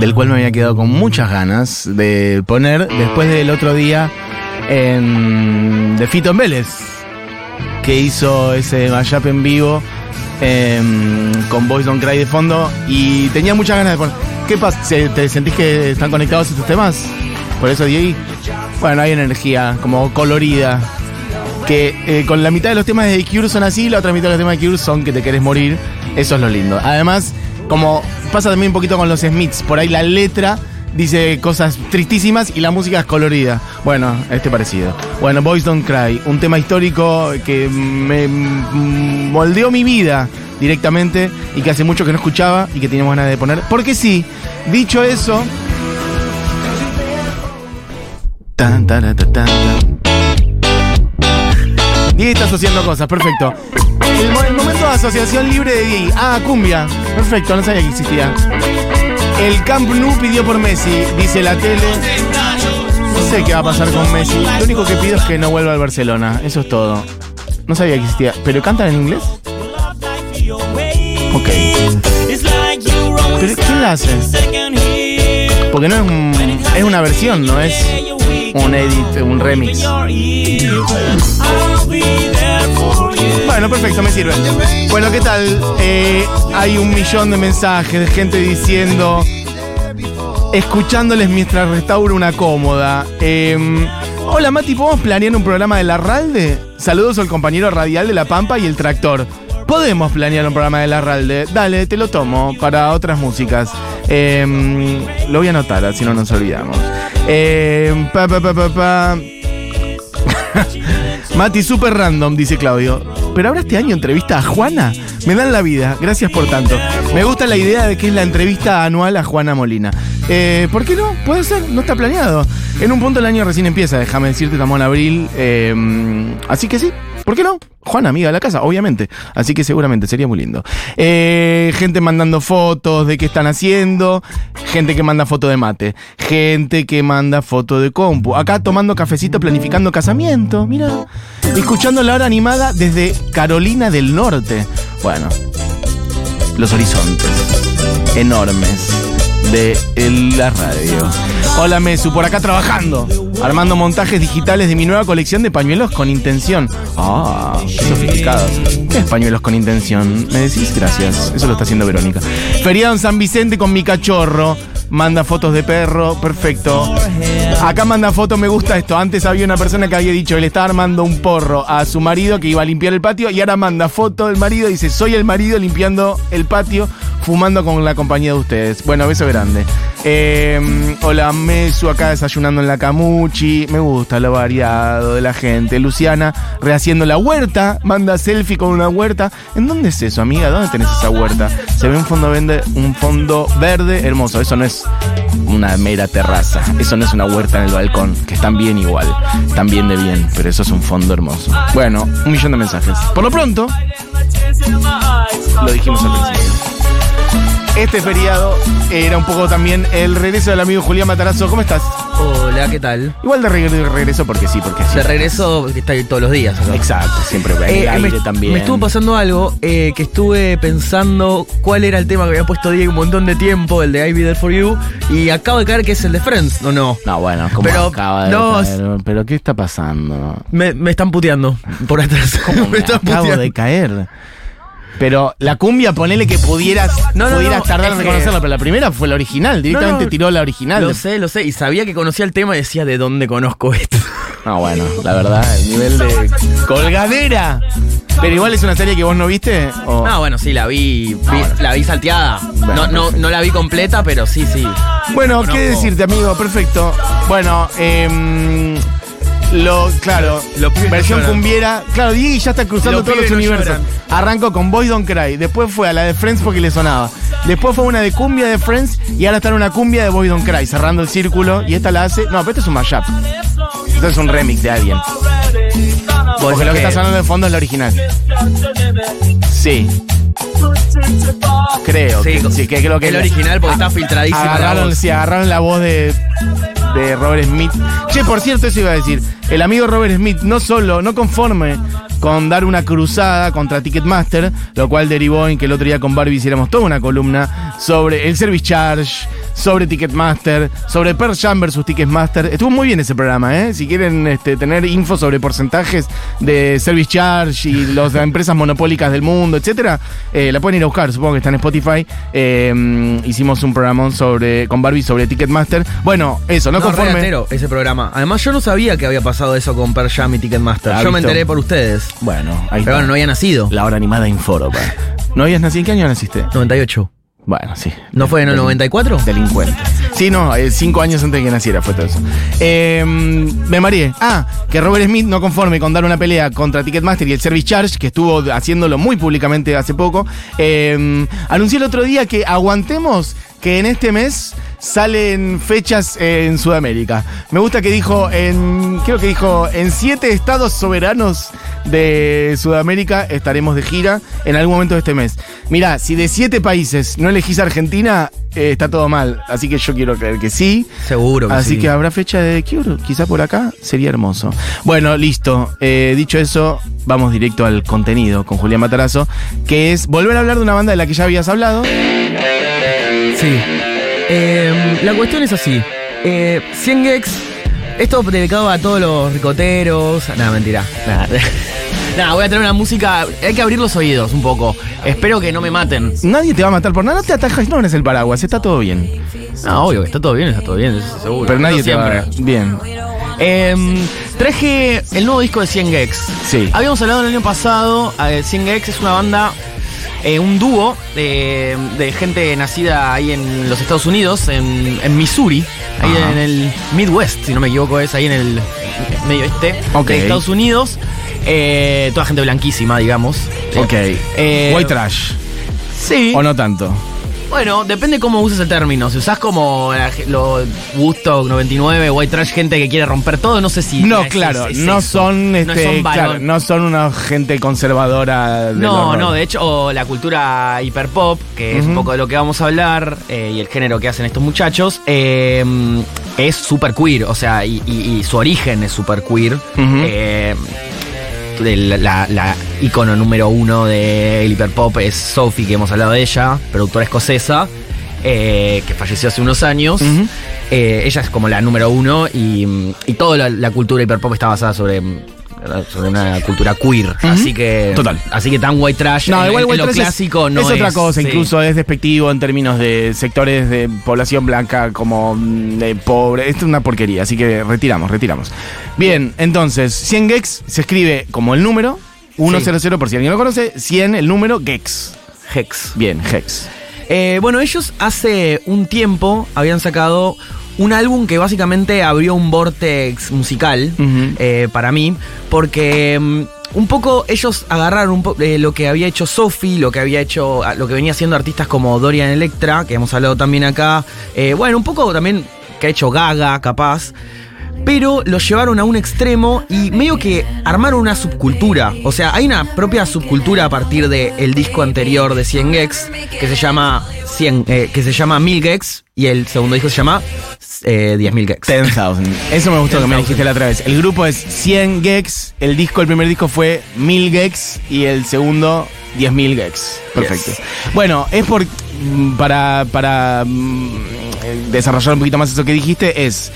del cual me había quedado con muchas ganas de poner después del otro día en, de Fito en Vélez, que hizo ese mashup en vivo em, con Boys Don't Cry de fondo y tenía muchas ganas de poner. ¿Qué pasa? ¿Se- ¿Te sentís que están conectados estos temas? Por eso, Diego. Bueno, hay energía como colorida. Que eh, con la mitad de los temas de The son así, la otra mitad de los temas de Cure son que te querés morir. Eso es lo lindo. Además, como pasa también un poquito con los Smiths, por ahí la letra dice cosas tristísimas y la música es colorida. Bueno, este parecido. Bueno, Boys Don't Cry, un tema histórico que me mm, moldeó mi vida directamente y que hace mucho que no escuchaba y que teníamos ganas de poner. Porque sí, dicho eso. Tan, tan, tan. Diego está asociando cosas, perfecto. El, mo- el momento de asociación libre de Diego. Ah, cumbia. Perfecto, no sabía que existía. El Camp Nou pidió por Messi, dice la tele. No sé qué va a pasar con Messi. Lo único que pido es que no vuelva al Barcelona. Eso es todo. No sabía que existía. ¿Pero cantan en inglés? Ok. ¿Pero quién la hace? Porque no es un, es una versión, no es un edit, un remix. Bueno, perfecto, me sirve. Bueno, ¿qué tal? Eh, hay un millón de mensajes de gente diciendo. Escuchándoles mientras restauro una cómoda. Eh, Hola Mati, ¿podemos planear un programa de la Ralde? Saludos al compañero radial de La Pampa y el Tractor. Podemos planear un programa de la Ralde. Dale, te lo tomo para otras músicas. Eh, lo voy a anotar, así no nos olvidamos. Pa, pa, pa, pa. Mati, super random, dice Claudio. Pero ahora este año entrevista a Juana. Me dan la vida, gracias por tanto. Me gusta la idea de que es la entrevista anual a Juana Molina. Eh, ¿Por qué no? Puede ser, no está planeado. En un punto el año recién empieza, déjame decirte, estamos en abril. eh, así que sí, ¿por qué no? Juana, amiga de la casa, obviamente. Así que seguramente sería muy lindo. Eh, gente mandando fotos de qué están haciendo. Gente que manda foto de mate. Gente que manda foto de compu. Acá tomando cafecito, planificando casamiento. Mira. Escuchando la hora animada desde Carolina del Norte. Bueno. Los horizontes. Enormes. De la radio. Hola Mesu, por acá trabajando. Armando montajes digitales de mi nueva colección de pañuelos con intención. Ah, qué sofisticados. ¿Qué es pañuelos con intención? ¿Me decís? Gracias. Eso lo está haciendo Verónica. Feriado en San Vicente con mi cachorro. Manda fotos de perro. Perfecto. Acá manda fotos, me gusta esto. Antes había una persona que había dicho le estaba armando un porro a su marido que iba a limpiar el patio y ahora manda foto del marido y dice, soy el marido limpiando el patio, fumando con la compañía de ustedes. Bueno, beso grande. Eh, hola, Mesu acá desayunando en la Camuchi. Me gusta lo variado de la gente. Luciana rehaciendo la huerta. Manda selfie con una huerta. ¿En dónde es eso, amiga? ¿Dónde tenés esa huerta? Se ve un fondo verde, un fondo verde hermoso. Eso no es una mera terraza. Eso no es una huerta en el balcón, que están bien igual. Están bien de bien, pero eso es un fondo hermoso. Bueno, un millón de mensajes. Por lo pronto, lo dijimos al principio. Este feriado era un poco también el regreso del amigo Julián Matarazo. ¿Cómo estás? Hola, ¿qué tal? Igual de reg- de regreso porque sí, porque sí. De regreso, que está ahí todos los días. acá. Exacto, siempre Eh, el aire me, también. me estuvo pasando algo eh, que estuve pensando cuál era el tema que había puesto Diego un montón de tiempo, el de I'll Be There For You, y acabo de caer que es el de Friends, ¿o no? No, bueno, como Pero, acaba de no, caer? ¿Pero qué está pasando? Me, me están puteando por atrás. ¿Cómo me están acabo puteando. de caer? Pero la cumbia, ponele que pudieras, No, no, pudieras no, tardar en reconocerla, pero la primera fue la original, directamente tiró la original. Lo sé, lo sé, y sabía que conocía el tema y decía de dónde conozco esto. No, bueno, la verdad, el nivel de colgadera. Pero igual es una serie que vos no viste. ¿o? No, bueno, sí, la vi, vi- bueno. la vi salteada. Bueno, no, no, no la vi completa, pero sí, sí. Bueno. ¿qué decirte, amigo? Perfecto. Bueno, em, lo, claro, Los pibes versión no lloran. cumbiera. Claro, Diego ya está cruzando Los todos los pibes no universos. lloran. Arrancó con Boys Don't Cry, después fue a la de Friends porque le sonaba. Después fue una de cumbia de Friends y ahora está en una cumbia de Boys Don't Cry, cerrando el círculo. Y esta la hace. No, pero esto es un mashup. Esto es un remix de alguien. Porque lo que está sonando de fondo es la original. Sí. Creo Sí, que, sí, que creo que el original porque está filtradísima la Agarraron, voz. sí, agarraron la voz de, Robert Smith. Che, por cierto, eso iba a decir. El amigo Robert Smith no solo, no conforme con dar una cruzada contra Ticketmaster, lo cual derivó en que el otro día con Barbie hiciéramos toda una columna sobre el service charge, sobre Ticketmaster, sobre Pearl Jam versus Ticketmaster. Estuvo muy bien ese programa, ¿eh? Si quieren este, tener info sobre porcentajes de service charge y las empresas monopólicas del mundo, etcétera, eh, la pueden ir a buscar. Supongo que está en Spotify. Eh, hicimos un programa sobre, con Barbie sobre Ticketmaster. Bueno, eso, no, No, conforme. re entero ese programa. Además, yo no sabía que había pasado eso con Jam y Ticketmaster. Ah, yo me enteré por ustedes. Bueno, ahí Pero está. bueno, no había nacido. La hora animada Inforo, pa. ¿No habías nacido? ¿En qué año naciste? 98. Bueno, sí. ¿No fue en el Delin- 94? Delincuente. Sí, no, eh, cinco años antes de que naciera fue todo eso. Eh, me mareé. Ah, que Robert Smith, no conforme con dar una pelea contra Ticketmaster y el Service Charge, que estuvo haciéndolo muy públicamente hace poco, eh, anunció el otro día que aguantemos que en este mes salen fechas en Sudamérica. Me gusta que dijo en, creo que dijo, en siete estados soberanos de Sudamérica estaremos de gira en algún momento de este mes. Mirá, si de siete países no elegís Argentina, eh, está todo mal. Así que yo quiero creer que sí. Seguro que Así sí. que habrá fecha de Cure, quizá por acá, sería hermoso. Bueno, listo. Eh, dicho eso, vamos directo al contenido con Julián Matarazo, que es volver a hablar de una banda de la que ya habías hablado. Sí. Eh, la cuestión es así. Eh, 100 Gex, esto dedicado a todos los ricoteros. Nada, mentira. Nada. Nada, voy a tener una música. Hay que abrir los oídos un poco. Espero que no me maten. Nadie te va a matar por nada, no te atajas, no eres el paraguas, está todo bien. No, obvio está todo bien, está todo bien, eso seguro. Pero nadie te va a... Bien. Em, traje el nuevo disco de 100 Gex. Sí. Habíamos hablado el año pasado, eh, 100 Gex es una banda, eh, un dúo de, de gente nacida ahí en los Estados Unidos, en, en Missouri, ahí Ajá. en el Midwest, si no me equivoco, es ahí en el medio este Ok. de Estados Unidos. Eh, toda gente blanquísima, digamos. Ok. Eh, White trash. Sí. ¿O no tanto? Bueno, depende cómo uses el término. Si usás como la ge- lo Woodstock 99, White Trash, gente que quiere romper todo, no sé si. No, es- claro, es- es no son, No este, son claro, no son una gente conservadora. del No, horror. no, de hecho, o la cultura hiperpop, que es un poco de lo que vamos a hablar, eh, y el género que hacen estos muchachos, eh, es super queer, o sea, y, y- y su origen es super queer. Eh, la, la- ícono número uno del hiperpop es Sophie, que hemos hablado de ella, productora escocesa, eh, que falleció hace unos años. Eh, ella es como la número uno y, y toda la, la cultura hiperpop está basada sobre, sobre una cultura queer. Así que. Total. Así que tan white trash. No, en, igual en white lo trash es- clásico no es, es. otra cosa, sí. incluso es despectivo en términos de sectores de población blanca como mm, de pobre. Esto es una porquería, así que retiramos, retiramos. Bien, entonces, 100 Gex se escribe como el número 100 por si alguien lo conoce, 100 el número Gex. Hex. Bien, Gex. Eh, bueno, ellos hace un tiempo habían sacado un álbum que básicamente abrió un vortex musical eh, para mí, porque mm, un poco ellos agarraron un po- eh, lo que había hecho Sophie, lo que había hecho, lo que venía haciendo artistas como Dorian Electra, que hemos hablado también acá, eh, bueno, un poco también que ha hecho Gaga, capaz. Pero lo llevaron a un extremo y medio que armaron una subcultura. O sea, hay una propia subcultura a partir del disco anterior de 100 Gex que se llama 100, eh, que se llama 1000 Gex y el segundo disco se llama eh, 10.000 Gex. 10,000. Eso me gustó que me 10,000. dijiste la otra vez. El grupo es 100 Gex, el disco, el primer disco fue 1000 Gex y el segundo 10.000 Gex. Perfecto. Yes. Bueno, es por mm, para, para mm, desarrollar un poquito más eso que dijiste, es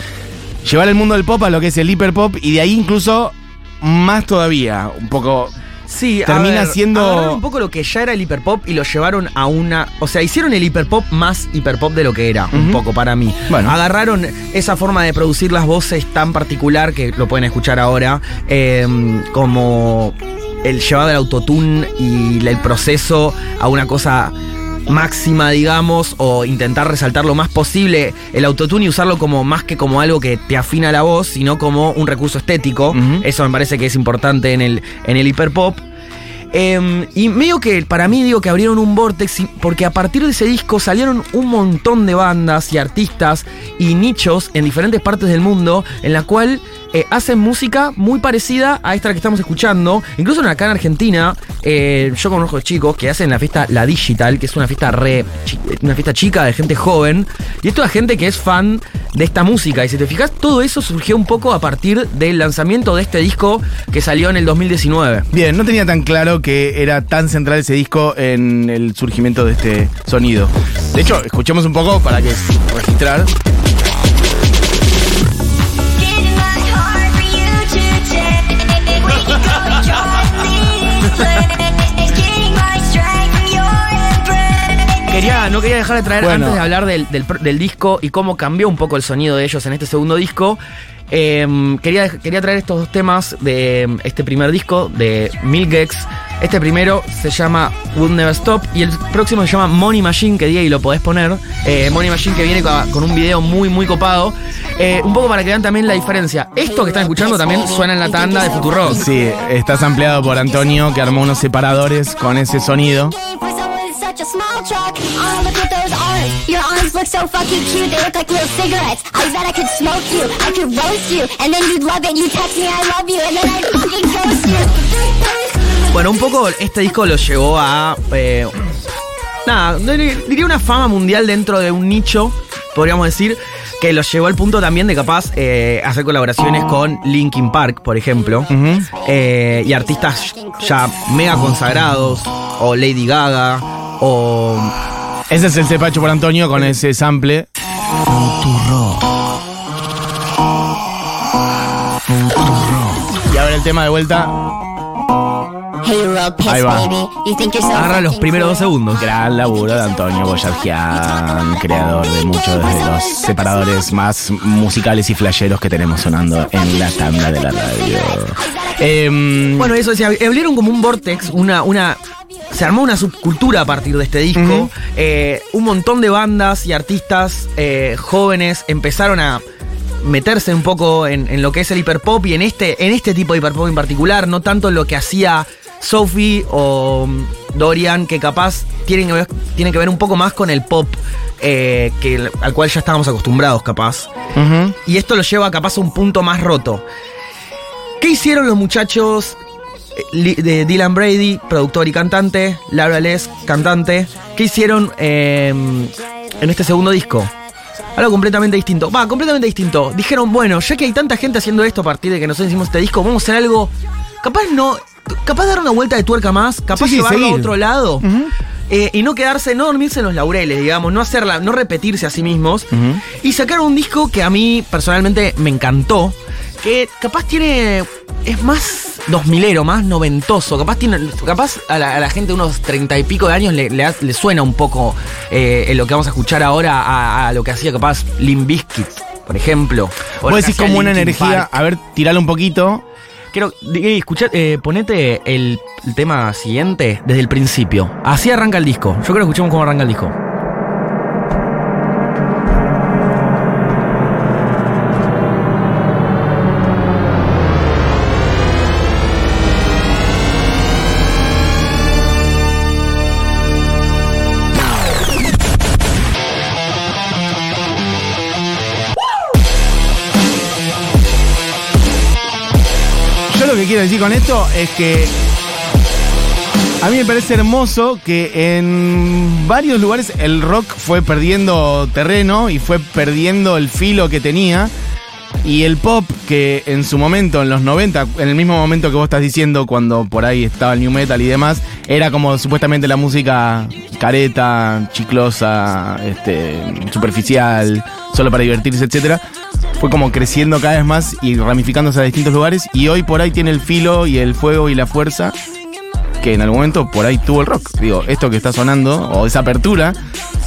llevar el mundo del pop a lo que es el hiperpop y de ahí incluso más todavía, un poco Sí, a Termina ver, siendo- agarraron un poco lo que ya era el hiperpop y lo llevaron a una. O sea, hicieron el hiperpop más hiperpop de lo que era, un poco para mí. Bueno. Agarraron esa forma de producir las voces tan particular que lo pueden escuchar ahora, eh, como el llevado del autotune y el proceso a una cosa máxima, digamos, o intentar resaltar lo más posible el autotune y usarlo como más que como algo que te afina la voz, sino como un recurso estético. Eso me parece que es importante en el, en el hiperpop. Em, y medio que para mí digo que abrieron un vortex porque a partir de ese disco salieron un montón de bandas y artistas y nichos en diferentes partes del mundo en la cual eh, hacen música muy parecida a esta que estamos escuchando. Incluso acá en Argentina, eh, yo conozco chicos que hacen la fiesta La Digital, que es una fiesta re una fiesta chica de gente joven. Y esto es gente que es fan de esta música. Y si te fijas, todo eso surgió un poco a partir del lanzamiento de este disco que salió en el 2019. Bien, no tenía tan claro que era tan central ese disco en el surgimiento de este sonido. De hecho, escuchemos un poco para que registrar. Quería, no quería dejar de traer, Bueno. antes de hablar del, del disco y cómo cambió un poco el sonido de ellos en este segundo disco, eh, quería, quería traer estos dos temas de eh, este primer disco de Milgex. Este primero se llama Would Never Stop y el próximo se llama Money Machine, que diga y lo podés poner. Eh, Money Machine que viene con, un video muy, muy copado. Eh, un poco para que vean también la diferencia. Esto que están escuchando también suena en la tanda de Futuro. Sí, estás ampliado por Antonio, que armó unos separadores con ese sonido. For someone with such a small truck. Oh, look at those arms. Your arms look so fucking cute. They look like little cigarettes. I bet I could smoke you. I could roast you. And then you'd love it. You text me I love you. And then I'd fucking toast you. Bueno, un poco este disco lo llevó a. eh, nada, diría una fama mundial dentro de un nicho, podríamos decir, que lo llevó al punto también de capaz eh, hacer colaboraciones con Linkin Park, por ejemplo, eh, y artistas ya mega consagrados, o Lady Gaga, o. Ese es el cepacho por Antonio con ese sample. Y ahora el tema de vuelta. Ahí va. baby. You think you're so Agarra los primeros dos segundos. Gran laburo de Antonio Boyargian, creador de muchos de los separadores más musicales y flasheros que tenemos sonando en la tanda de la radio. Em, Bueno, eso decía, abrieron como un vortex, una, una. Se armó una subcultura a partir de este disco. Eh, un montón de bandas y artistas eh, jóvenes empezaron a meterse un poco en, en lo que es el hiperpop y en este, en este tipo de hiperpop en particular, no tanto en lo que hacía Sophie o mm, Dorian, que capaz tienen que ver, tienen que ver un poco más con el pop eh, que, al cual ya estábamos acostumbrados, capaz. Y esto lo lleva capaz a un punto más roto. ¿Qué hicieron los muchachos eh, de Dylan Brady, productor y cantante, Laura Les, cantante? ¿Qué hicieron eh, en este segundo disco? Algo completamente distinto. Va, completamente distinto. Dijeron, bueno, ya que hay tanta gente haciendo esto a partir de que nosotros hicimos este disco, vamos a hacer algo. Capaz no. Capaz de dar una vuelta de tuerca más, capaz Sí, sí, llevarlo a otro lado. Eh, y no quedarse, no dormirse en los laureles, digamos, no hacerla, no repetirse a sí mismos. Y sacaron un disco que a mí personalmente me encantó. Que capaz tiene. Es más dos milero, más noventoso. Capaz tiene. Capaz a la, a la gente de unos treinta y pico de años le, le ha- le suena un poco eh, en lo que vamos a escuchar ahora a, a lo que hacía capaz Limp Bizkit, por ejemplo. O Vos decís como una energía. Park. A ver, tiralo un poquito. Quiero. escuchar, eh, ponete el, el tema siguiente desde el principio. Así arranca el disco. Yo creo que escuchemos cómo arranca el disco. Lo que quiero decir con esto es que a mí me parece hermoso que en varios lugares el rock fue perdiendo terreno y fue perdiendo el filo que tenía. Y el pop, que en su momento, en los 90, en el mismo momento que vos estás diciendo, cuando por ahí estaba el new metal y demás, era como supuestamente la música careta, chiclosa, este, superficial, solo para divertirse, etcétera. Fue como creciendo cada vez más y ramificándose a distintos lugares. Y hoy por ahí tiene el filo y el fuego y la fuerza que en algún momento por ahí tuvo el rock. Digo, esto que está sonando, o esa apertura,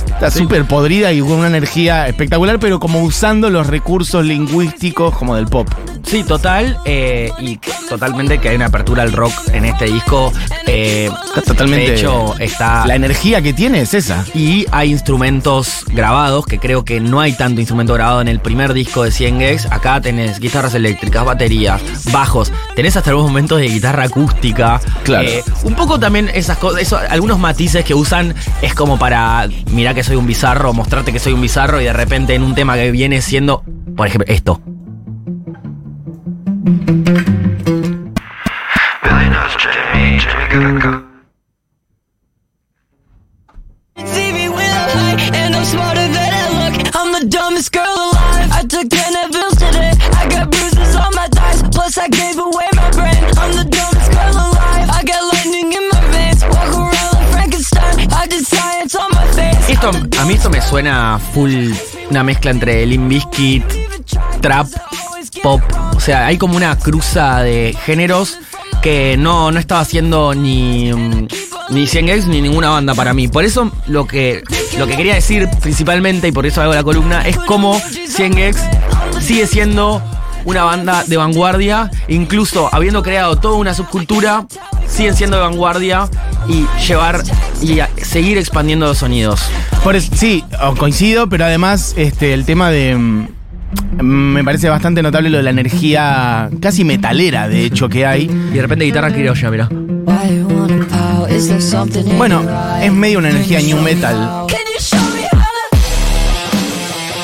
está súper podrida y con una energía espectacular, pero como usando los recursos lingüísticos como del pop. Sí, total. eh, y totalmente que hay una apertura al rock en este disco. eh, Está totalmente. De hecho, está. La energía que tiene es esa. Y hay instrumentos grabados, que creo que no hay tanto instrumento grabado en el primer disco de 100 Gex. Acá tenés guitarras eléctricas, baterías, bajos, tenés hasta algunos momentos de guitarra acústica. Claro. Eh, un poco también esas cosas, eso, algunos matices que usan es como para, mirá que soy un bizarro, mostrarte que soy un bizarro y de repente en un tema que viene siendo, por ejemplo, esto. Esto, a mí esto me suena full una mezcla entre Limp trap, pop, o sea, hay como una cruza de géneros que no, no estaba haciendo ni, mm, ni 100 Gex ni ninguna banda para mí. Por eso lo que, lo que quería decir principalmente, y por eso hago la columna, es cómo 100 Gex sigue siendo una banda de vanguardia, incluso habiendo creado toda una subcultura, siguen siendo de vanguardia y llevar y seguir expandiendo los sonidos. Por sí, coincido, pero además este, el tema de. Me parece bastante notable lo de la energía casi metalera, de hecho, que hay. Y de repente guitarra criolla, mira. Bueno, es medio una energía new metal.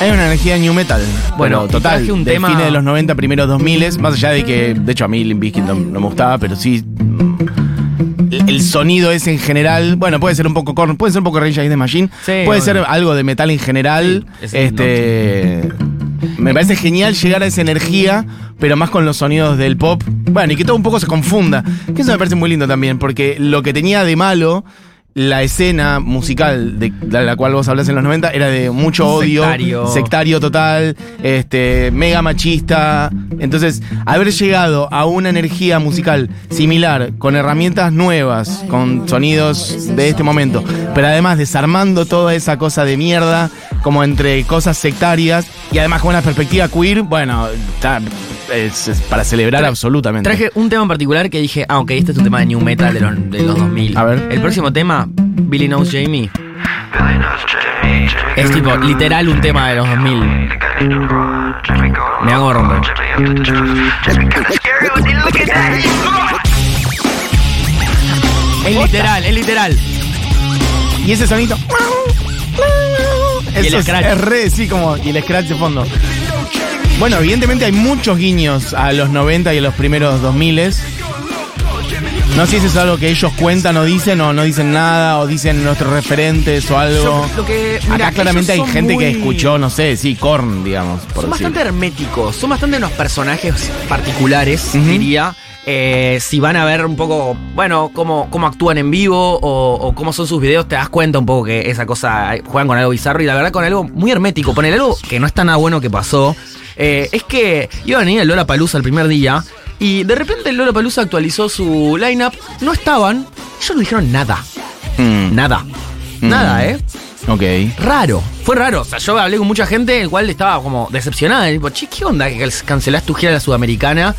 Hay una energía new metal. Bueno, total. un de tema- fines de los 90, primeros 2000, más allá de que, de hecho, a mí Limp Bizkit no, no me gustaba, pero sí. mm, El, sonido es en general. Bueno, puede ser un poco Korn, puede ser un poco Rage Against the Machine. Sí, puede obvio. ser algo de metal en general. Sí, es- este. Me parece genial llegar a esa energía, pero más con los sonidos del pop. Bueno, y que todo un poco se confunda. Que eso me parece muy lindo también, porque lo que tenía de malo la escena musical de, de la cual vos hablas en los 90 era de mucho odio, Sectario. sectario total, este, mega machista. Entonces, haber llegado a una energía musical similar, con herramientas nuevas, con sonidos de este momento, pero además desarmando toda esa cosa de mierda, como entre cosas sectarias, y además con una perspectiva queer, bueno, está- es, es para celebrar Tra- absolutamente. Traje un tema en particular que dije, ah, ok, este es un tema de New Metal de los, de los 2000. A ver. El próximo tema, Billy Knows Jamie, es tipo literal un tema de los 2000. got in the garage, Jimmy got Me hago romper. Es literal, es literal. Y ese sonito. Y Eso scratch. es re, sí, como. Y el scratch de fondo. Bueno, evidentemente hay muchos guiños a los 90 y a los primeros 2000 No sé si eso es algo que ellos cuentan o dicen, o no dicen nada, o dicen nuestros referentes o algo. Yo- lo que- Acá claramente hay gente que escuchó, no sé, sí, Korn, digamos. Por Son decir. bastante herméticos, son bastante unos personajes particulares, diría. Eh, si van a ver un poco, bueno, cómo, cómo actúan en vivo o, o cómo son sus videos, te das cuenta un poco que esa cosa, eh, juegan con algo bizarro y la verdad con algo muy hermético. Poner algo que no está nada bueno que pasó. Eh, es que iba a venir el Lola Palusa el primer día y de repente el Lola Palusa actualizó su lineup, no estaban, ellos no dijeron nada, Mm, nada, nada, ¿eh? ok. raro. Fue raro. O sea, yo hablé con mucha gente, el cual estaba como decepcionada. Tipo, che, ¿qué onda que cancelás tu gira a la sudamericana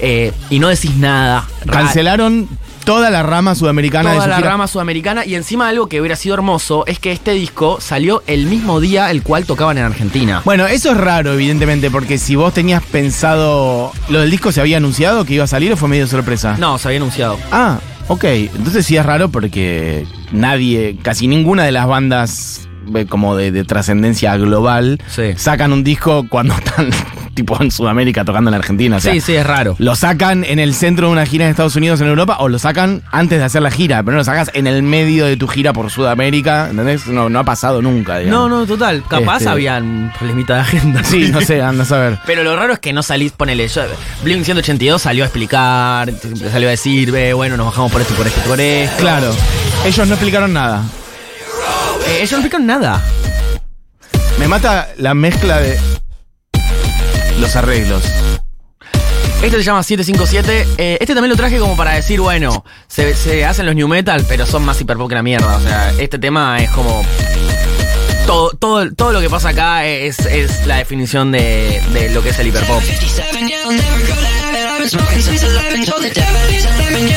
eh, y no decís nada? Cancelaron toda la rama sudamericana de Toda su la gira. rama sudamericana y encima algo que hubiera sido hermoso es que este disco salió el mismo día el cual tocaban en Argentina. Bueno, eso es raro, evidentemente, porque si vos tenías pensado. ¿Lo del disco se había anunciado que iba a salir o fue medio sorpresa? No, se había anunciado. Ah, ok. Entonces sí es raro porque nadie, casi ninguna de las bandas eh, como de, de trascendencia global Sí. sacan un disco cuando están tipo en Sudamérica tocando en Argentina. O sea, sí, sí, es raro. Lo sacan en el centro de una gira en Estados Unidos en Europa o lo sacan antes de hacer la gira, pero no lo sacas en el medio de tu gira por Sudamérica, ¿entendés? No, no ha pasado nunca, No, digamos. no, total. Capaz Este- habían problemita de agenda. Sí, no sé, anda a saber. Pero lo raro es que no salís, ponele, yo, Blink 182 salió a explicar, salió a decir, "Ve, bueno, nos bajamos por esto, por esto, por esto. Claro, ellos no explicaron nada. Eh, ellos no explican nada. Me mata la mezcla de los arreglos. Este se llama 757. Eh, este también lo traje como para decir, bueno, se, se hacen los new metal, pero son más hiperpop que la mierda. O sea, este tema es como. Todo, todo, todo lo que pasa acá es, es la definición de, de lo que es el hiperpop.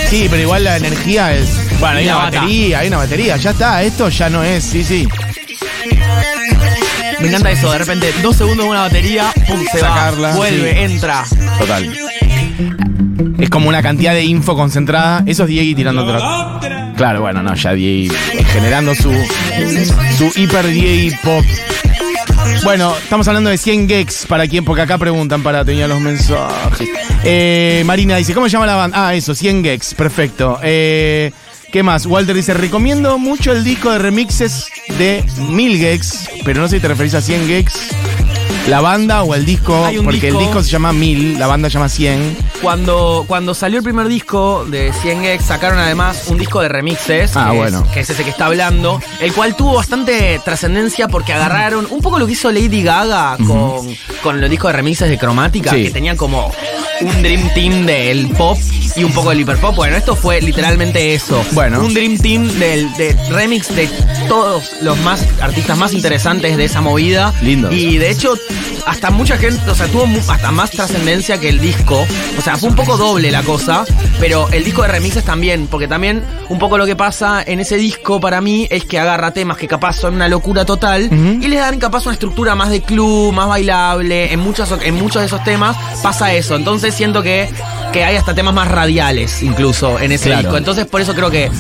Sí, pero igual la energía es. Bueno, hay una batería, hay una batería. Ya está, esto ya no es, sí, sí. Me encanta eso, de repente, dos segundos de una batería, pum, se Sacarla, va, vuelve, sí. entra. Total. Es como una cantidad de info concentrada. Eso es Diego tirando otra. Claro, bueno, no, ya Diego generando su, su hiper Diego pop. Bueno, estamos hablando de 100 geeks para quien, porque acá preguntan para tener los mensajes. Eh, Marina dice, ¿cómo se llama la banda? Ah, eso, 100 geeks, perfecto. Eh, ¿Qué más? Walter dice, recomiendo mucho el disco de remixes de 1000 geeks, pero no sé si te referís a 100 geeks. ¿La banda o el disco? Porque el disco- se llama 1000, la banda se llama 100. Cuando, cuando salió el primer disco de 100 Gex, sacaron además un disco de remixes, Ah, que, bueno. es, que es ese que está hablando, el cual tuvo bastante trascendencia porque agarraron un poco lo que hizo Lady Gaga con, con los discos de remixes de Cromática, Sí. que tenían como un Dream Team del pop y un poco del hiperpop. Bueno, esto fue literalmente eso. Bueno. Un Dream Team del, de remix de todos los más artistas más interesantes de esa movida. Lindos. Y de hecho, hasta mucha gente, o sea, tuvo hasta más trascendencia que el disco. O sea, fue un poco doble la cosa, pero el disco de remixes también, porque también un poco lo que pasa en ese disco para mí es que agarra temas que capaz son una locura total y les dan capaz una estructura más de club, más bailable. En, muchas, en muchos de esos temas pasa eso. Entonces siento que, que hay hasta temas más radiales incluso en ese Claro. disco. Entonces por eso creo que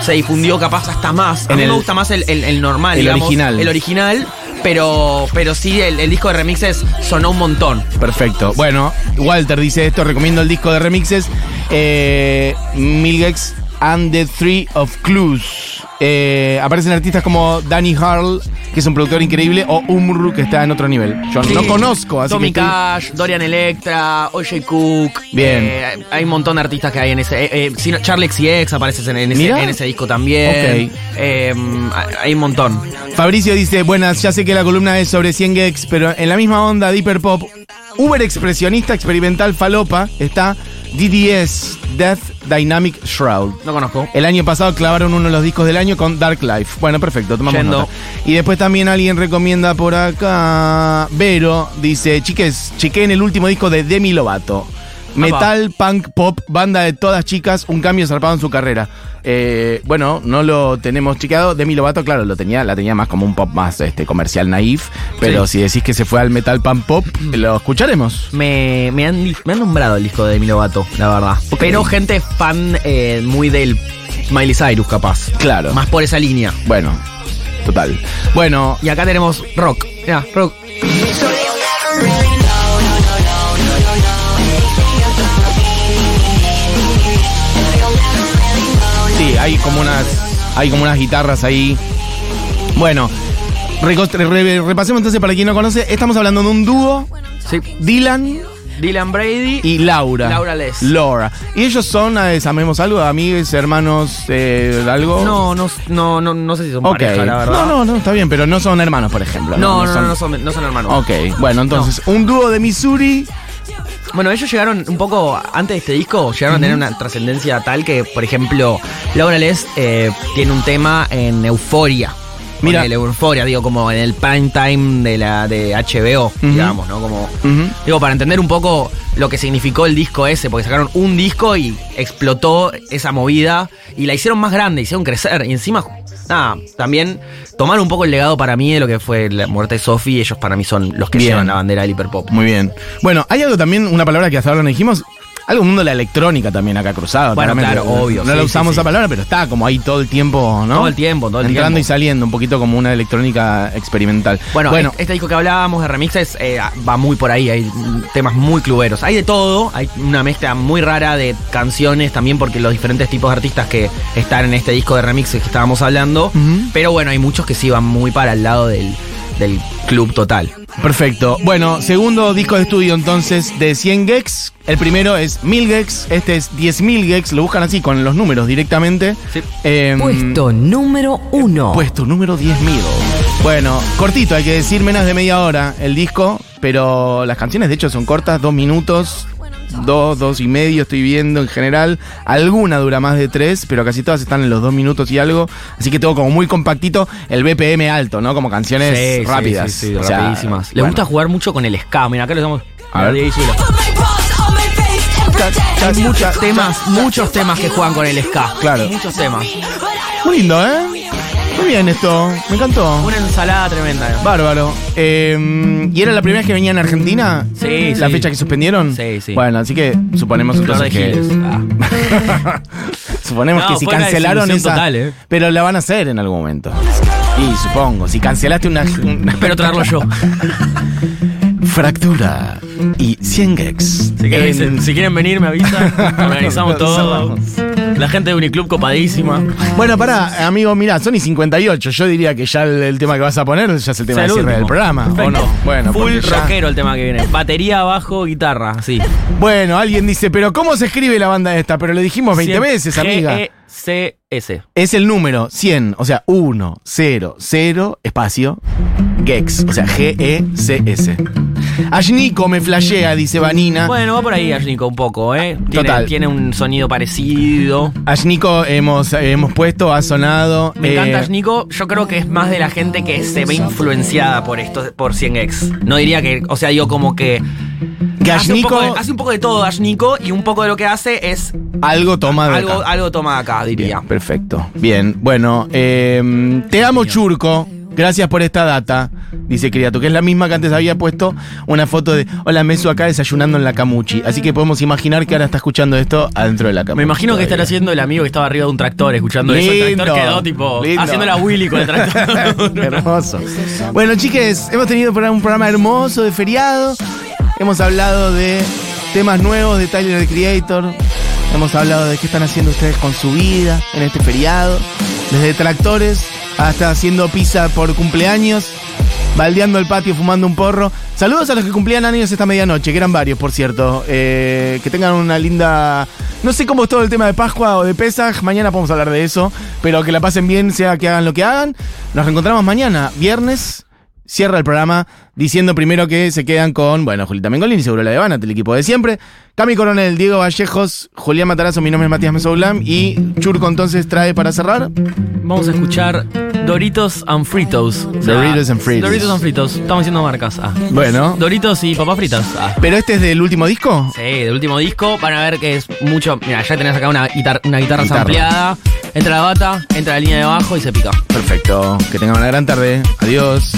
se difundió capaz hasta más. A En mí el- me gusta más el, el- el normal, el digamos, original. El original, pero, pero sí, el, disco de remixes sonó un montón. Perfecto. Bueno, Walter dice esto, recomiendo el disco de remixes. Eh, Milgex and the Three of Clues. Eh, aparecen artistas como Danny Harl, que es un productor increíble, o Umru, que está en otro nivel. Yo no Sí. conozco, así Tommy que estoy- Cash, Dorian Electra, O.J. Cook. Bien. Eh, hay un montón de artistas que hay en ese. eh, eh, no, Charlie XCX aparece en, en ese, en ese disco también. Ok. Eh, hay un montón. Fabricio dice, buenas, ya sé que la columna es sobre 100 gex, pero en la misma onda de hiperpop, Uber expresionista experimental falopa está DDS, Death Dynamic Shroud. No conozco. El año pasado clavaron uno de los discos del año con Dark Life. Bueno, perfecto, tomamos Yendo. nota. Y después también alguien recomienda por acá. Vero dice: Chiques, chequeen el último disco de Demi Lovato. Metal, punk, pop, banda de todas chicas, un cambio zarpado en su carrera. Eh, bueno, no lo tenemos chequeado. Demi Lovato, claro, lo tenía, la tenía más como un pop más este, comercial naif. Pero si decís que se fue al metal, punk, pop, lo escucharemos. Me, me, han, me han nombrado el disco de Demi Lovato, la verdad. Pero gente fan eh, muy del Miley Cyrus, capaz. Claro. Más por esa línea. Bueno, total. Bueno, Y acá tenemos rock. Mira, rock. Hay como unas. Hay como unas guitarras ahí. Bueno. repasemos entonces para quien no conoce. Estamos hablando de un dúo. Sí. Dylan Dylan Brady. y Laura. Laura Les. Laura. Y ellos son, eh, sabemos algo, amigos, hermanos, eh, algo. No, no, no, no, no sé si son Ok. pareja, la verdad. No, no, no, está bien, pero no son hermanos, por ejemplo. No, no, no, son- no son, no son hermanos. Ok, bueno, entonces, un dúo de Missouri. Bueno, ellos llegaron un poco antes de este disco, llegaron a tener una trascendencia tal que, por ejemplo, Laura Les eh, tiene un tema en Euforia. Mira. el Euforia, digo, como en el prime time de la de HBO, digamos, ¿no? Como. Digo, para entender un poco lo que significó el disco ese, porque sacaron un disco y explotó esa movida y la hicieron más grande, hicieron crecer. Y encima, nada, también tomaron un poco el legado para mí de lo que fue la muerte de Sophie. Ellos para mí son los que Bien. llevan la bandera del hiperpop. Muy bien. Bueno, hay algo también, una palabra que hasta ahora no dijimos. Algo mundo de la electrónica también acá cruzado. Bueno, claramente. claro, obvio, No sí, la usamos sí. esa palabra, pero está como ahí todo el tiempo, ¿no? Todo el tiempo, todo el Entrando tiempo. y saliendo, un poquito como una electrónica experimental. Bueno, bueno este, este disco que hablábamos de remixes eh, va muy por ahí, hay temas muy cluberos. Hay de todo, hay una mezcla muy rara de canciones también porque los diferentes tipos de artistas que están en este disco de remixes que estábamos hablando. Pero bueno, hay muchos que sí van muy para el lado del, del club total. Perfecto. Bueno, segundo disco de estudio entonces de 100 gex. El primero es 1000 gex, este es 10.000 gex, lo buscan así con los números directamente. Sí. Em, Puesto número uno. Puesto número 10.000. Bueno, cortito, hay que decir menos de media hora el disco, pero las canciones de hecho son cortas, dos minutos, dos, dos y medio estoy viendo en general. Alguna dura más de tres, pero casi todas están en los dos minutos y algo. Así que todo como muy compactito, el BPM alto, ¿no? Como canciones sí, rápidas. sí, sí, O sea, rapidísimas. Le bueno. gusta jugar mucho con el ska. Mira, acá lo estamos. A ver. Hay muchos temas, muchos temas que juegan con el ska. Claro. Muchos temas. Muy lindo, ¿eh? Muy bien esto, me encantó. Una ensalada tremenda. Bárbaro. Eh, ¿Y era la primera vez que venía en Argentina? Sí, ¿La sí. fecha que suspendieron? Sí, sí. Bueno, así que suponemos entonces que... Ah. Suponemos No, que si cancelaron esa. total, ¿eh? Pero la van a hacer en algún momento. Y supongo, si cancelaste una. una- Espero traerlo yo. Fractura y 100 gex. Si quieren, En- si quieren venir, me avisan. Organizamos todo. La gente de Uniclub copadísima. Bueno, pará, amigo, mirá, son y 58. Yo diría que ya el, el tema que vas a poner ya es el tema de cierre del programa. ¿O no? Bueno, Full ya- rockero el tema que viene. Batería, bajo, guitarra, sí. Bueno, alguien dice, pero ¿cómo se escribe la banda esta? Pero le dijimos 20 Cien- veces, amiga. G-E-C-S. Es el número 100, o sea, 1, 0, 0, espacio, Gex, o sea, G-E-C-S. Ashnico me flashea, dice Vanina. Bueno, va por ahí Ashnico un poco, ¿eh? Tiene, Total. tiene un sonido parecido. Ashnico hemos, hemos puesto, ha sonado. Me eh, encanta Ashnico. Yo creo que es más de la gente que se ve influenciada por esto, por 100x. No diría que, o sea, digo como que. Que hace, un Ashnico poco de, hace un poco de todo Ashnico y un poco de lo que hace es algo toma de algo, acá. algo toma acá, diría. Bien, perfecto. Bien, bueno, eh, te amo Churco. Gracias por esta data, dice Criato, que es la misma que antes había puesto una foto de Hola Mesu acá desayunando en la Camuchi. Así que podemos imaginar que ahora está escuchando esto adentro de la Camuchi. Me imagino que estará haciendo el amigo que estaba arriba de un tractor escuchando eso. El tractor quedó tipo lindo. haciendo la Willy con el tractor. Hermoso. Bueno, chiques, hemos tenido un programa hermoso de feriado. Hemos hablado de temas nuevos de Tyler the Creator. Hemos hablado de qué están haciendo ustedes con su vida en este feriado. Desde tractores hasta haciendo pizza por cumpleaños. Baldeando el patio, fumando un porro. Saludos a los que cumplían años esta medianoche, que eran varios, por cierto. Eh, que tengan una linda. No sé cómo es todo el tema de Pascua o de Pesaj. Mañana podemos hablar de eso. Pero que la pasen bien, sea que hagan lo que hagan. Nos reencontramos mañana, viernes. Cierra el programa diciendo primero que se quedan con, bueno, Julita Mengolini, seguro la de Banat, el equipo de siempre. Cami Coronel, Diego Vallejos, Julián Matarazo, mi nombre es Matías Mesoulam. Y Churco entonces trae para cerrar. Vamos a escuchar Doritos and Fritos. O sea, Doritos and Fritos. Doritos and Fritos. Estamos haciendo marcas. Ah. Bueno. Doritos y papas fritas. Ah. Pero este es del último disco. Sí, del último disco. Van a ver que es mucho. Mira, ya tenés acá una, guitar- una guitarra Guitarra. sampleada. Entra la bata, entra la línea de abajo y se pica. Perfecto. Que tengan una gran tarde. Adiós.